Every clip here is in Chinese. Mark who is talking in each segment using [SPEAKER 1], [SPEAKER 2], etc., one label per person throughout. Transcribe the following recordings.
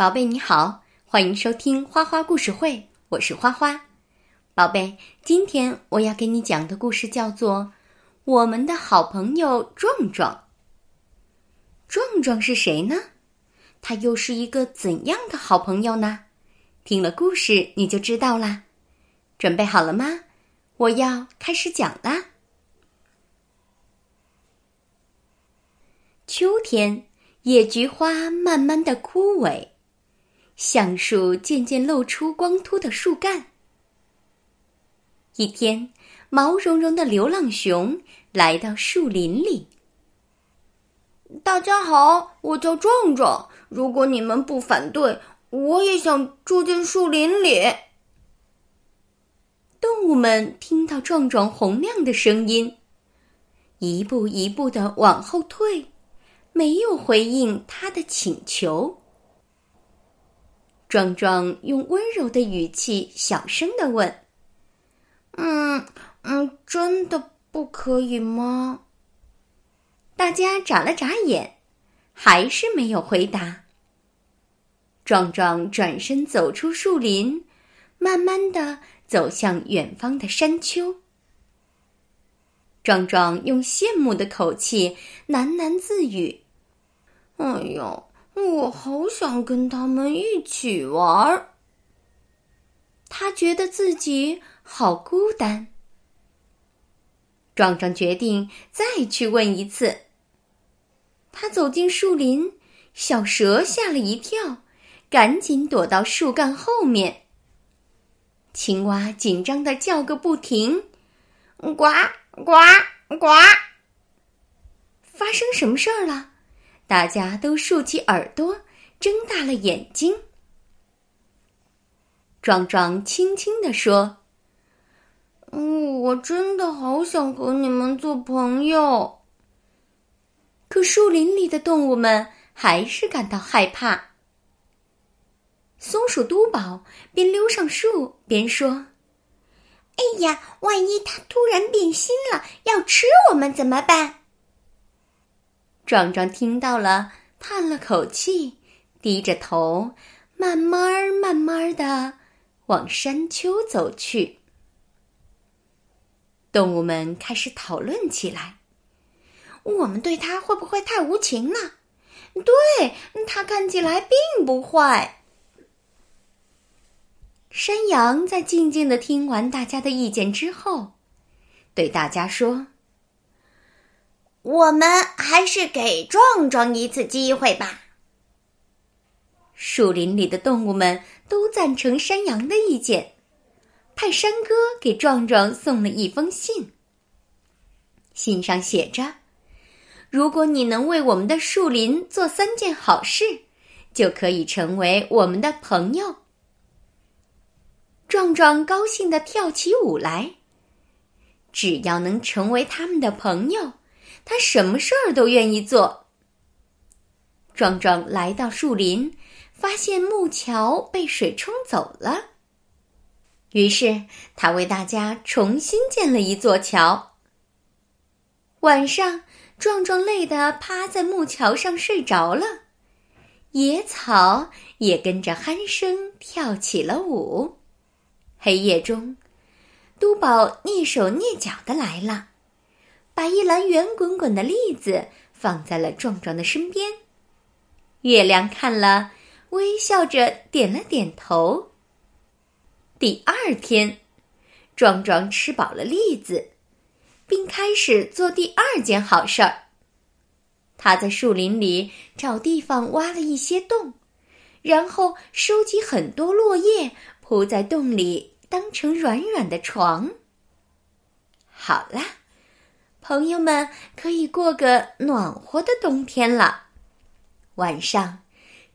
[SPEAKER 1] 宝贝你好，欢迎收听花花故事会，我是花花。宝贝，今天我要给你讲的故事叫做《我们的好朋友壮壮》。壮壮是谁呢？他又是一个怎样的好朋友呢？听了故事你就知道啦。准备好了吗？我要开始讲啦。秋天，野菊花慢慢的枯萎，橡树渐渐露出光秃的树干。一天，毛茸茸的流浪熊来到树林里。
[SPEAKER 2] 大家好，我叫壮壮。如果你们不反对，我也想住进树林里。
[SPEAKER 1] 动物们听到壮壮洪亮的声音，一步一步的往后退。没有回应他的请求。壮壮用温柔的语气小声的问：“
[SPEAKER 2] 嗯嗯，真的不可以吗？”
[SPEAKER 1] 大家眨了眨眼，还是没有回答。壮壮转身走出树林，慢慢的走向远方的山丘。壮壮用羡慕的口气喃喃自语：“
[SPEAKER 2] 哎呦，我好想跟他们一起玩儿。”
[SPEAKER 1] 他觉得自己好孤单。壮壮决定再去问一次。他走进树林，小蛇吓了一跳，赶紧躲到树干后面。青蛙紧张的叫个不停。
[SPEAKER 2] 呱呱呱！
[SPEAKER 1] 发生什么事儿了？大家都竖起耳朵，睁大了眼睛。壮壮轻轻地说：“
[SPEAKER 2] 嗯，我真的好想和你们做朋友。”
[SPEAKER 1] 可树林里的动物们还是感到害怕。松鼠嘟宝边溜上树边说。
[SPEAKER 3] 哎呀，万一它突然变心了，要吃我们怎么办？
[SPEAKER 1] 壮壮听到了，叹了口气，低着头，慢慢慢慢的往山丘走去。动物们开始讨论起来：
[SPEAKER 3] 我们对它会不会太无情了？对，它看起来并不坏。
[SPEAKER 1] 山羊在静静的听完大家的意见之后，对大家说：“
[SPEAKER 3] 我们还是给壮壮一次机会吧。”
[SPEAKER 1] 树林里的动物们都赞成山羊的意见，派山哥给壮壮送了一封信。信上写着：“如果你能为我们的树林做三件好事，就可以成为我们的朋友。”壮壮高兴的跳起舞来。只要能成为他们的朋友，他什么事儿都愿意做。壮壮来到树林，发现木桥被水冲走了，于是他为大家重新建了一座桥。晚上，壮壮累得趴在木桥上睡着了，野草也跟着鼾声跳起了舞。黑夜中，都宝蹑手蹑脚的来了，把一篮圆滚滚的栗子放在了壮壮的身边。月亮看了，微笑着点了点头。第二天，壮壮吃饱了栗子，并开始做第二件好事儿。他在树林里找地方挖了一些洞，然后收集很多落叶。铺在洞里，当成软软的床。好啦，朋友们可以过个暖和的冬天了。晚上，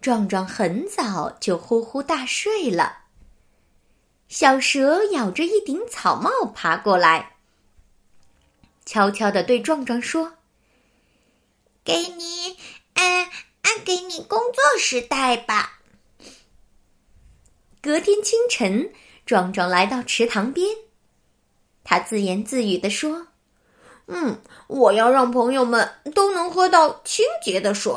[SPEAKER 1] 壮壮很早就呼呼大睡了。小蛇咬着一顶草帽爬过来，悄悄地对壮壮说：“
[SPEAKER 3] 给你，嗯，按给你工作时带吧。”
[SPEAKER 1] 隔天清晨，壮壮来到池塘边，他自言自语地说：“
[SPEAKER 2] 嗯，我要让朋友们都能喝到清洁的水。”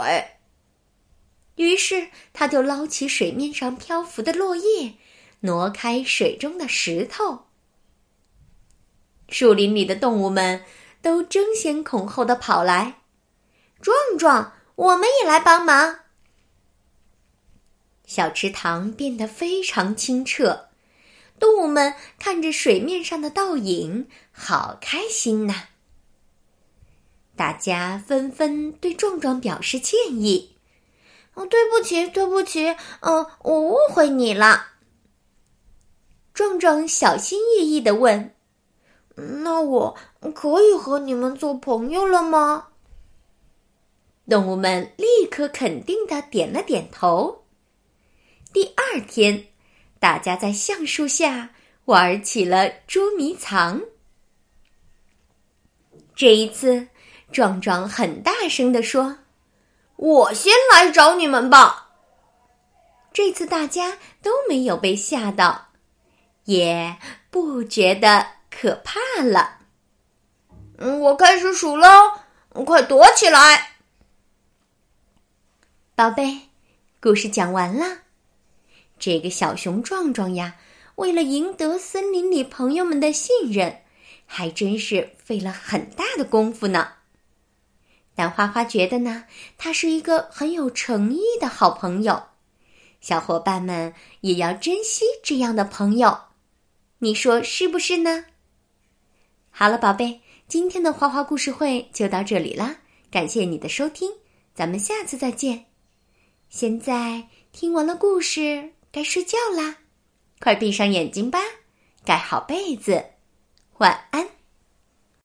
[SPEAKER 1] 于是他就捞起水面上漂浮的落叶，挪开水中的石头。树林里的动物们都争先恐后的跑来，
[SPEAKER 3] 壮壮，我们也来帮忙。
[SPEAKER 1] 小池塘变得非常清澈，动物们看着水面上的倒影，好开心呐！大家纷纷对壮壮表示歉意：“
[SPEAKER 2] 哦，对不起，对不起，嗯，我误会你了。”
[SPEAKER 1] 壮壮小心翼翼的问。
[SPEAKER 2] 那我可以和你们做朋友了吗？
[SPEAKER 1] 动物们立刻肯定的点了点头。第二天，大家在橡树下玩起了捉迷藏。这一次，壮壮很大声的说：“
[SPEAKER 2] 我先来找你们吧。”
[SPEAKER 1] 这次大家都没有被吓到，也不觉得。可怕了！
[SPEAKER 2] 嗯，我开始数喽，快躲起来，
[SPEAKER 1] 宝贝。故事讲完了。这个小熊壮壮呀，为了赢得森林里朋友们的信任，还真是费了很大的功夫呢。但花花觉得呢，他是一个很有诚意的好朋友，小伙伴们也要珍惜这样的朋友。你说是不是呢？好了，宝贝，今天的花花故事会就到这里啦，感谢你的收听，咱们下次再见。现在听完了故事，该睡觉啦，快闭上眼睛吧，盖好被子，晚安。